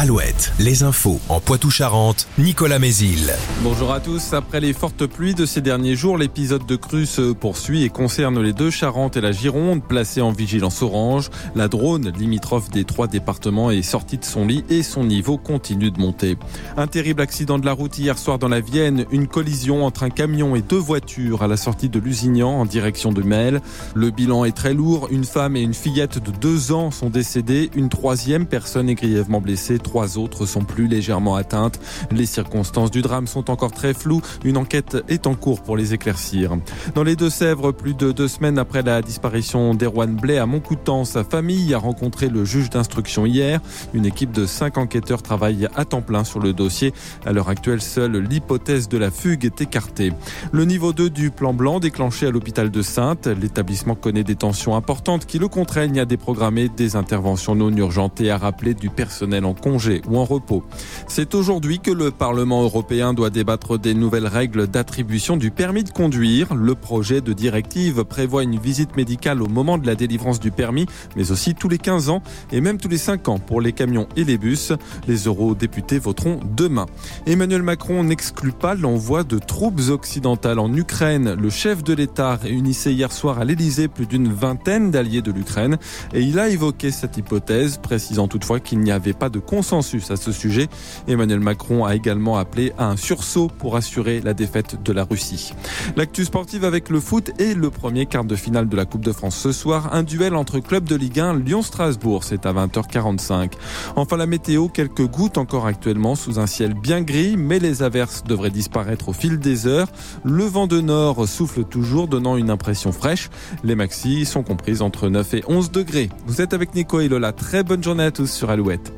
Alouette, les infos en Poitou-Charentes, Nicolas Mézil. Bonjour à tous. Après les fortes pluies de ces derniers jours, l'épisode de crue se poursuit et concerne les deux Charentes et la Gironde, placées en vigilance orange. La drone, limitrophe des trois départements, est sortie de son lit et son niveau continue de monter. Un terrible accident de la route hier soir dans la Vienne, une collision entre un camion et deux voitures à la sortie de Lusignan en direction de Mel. Le bilan est très lourd. Une femme et une fillette de deux ans sont décédées. Une troisième personne est grièvement blessée trois autres sont plus légèrement atteintes. Les circonstances du drame sont encore très floues. Une enquête est en cours pour les éclaircir. Dans les Deux-Sèvres, plus de deux semaines après la disparition d'Erwan Blais à Montcoutan, sa famille a rencontré le juge d'instruction hier. Une équipe de cinq enquêteurs travaille à temps plein sur le dossier. À l'heure actuelle, seule l'hypothèse de la fugue est écartée. Le niveau 2 du plan blanc déclenché à l'hôpital de Sainte, l'établissement connaît des tensions importantes qui le contraignent à déprogrammer des interventions non urgentes et à rappeler du personnel en congé ou en repos. C'est aujourd'hui que le Parlement européen doit débattre des nouvelles règles d'attribution du permis de conduire. Le projet de directive prévoit une visite médicale au moment de la délivrance du permis, mais aussi tous les 15 ans et même tous les 5 ans pour les camions et les bus. Les eurodéputés voteront demain. Emmanuel Macron n'exclut pas l'envoi de troupes occidentales en Ukraine. Le chef de l'État réunissait hier soir à l'Élysée plus d'une vingtaine d'alliés de l'Ukraine et il a évoqué cette hypothèse, précisant toutefois qu'il n'y avait pas de consensus consensus à ce sujet. Emmanuel Macron a également appelé à un sursaut pour assurer la défaite de la Russie. L'actu sportive avec le foot et le premier quart de finale de la Coupe de France ce soir. Un duel entre clubs de Ligue 1 Lyon-Strasbourg. C'est à 20h45. Enfin la météo, quelques gouttes encore actuellement sous un ciel bien gris, mais les averses devraient disparaître au fil des heures. Le vent de nord souffle toujours, donnant une impression fraîche. Les maxis sont comprises entre 9 et 11 degrés. Vous êtes avec Nico et Lola. Très bonne journée à tous sur Alouette.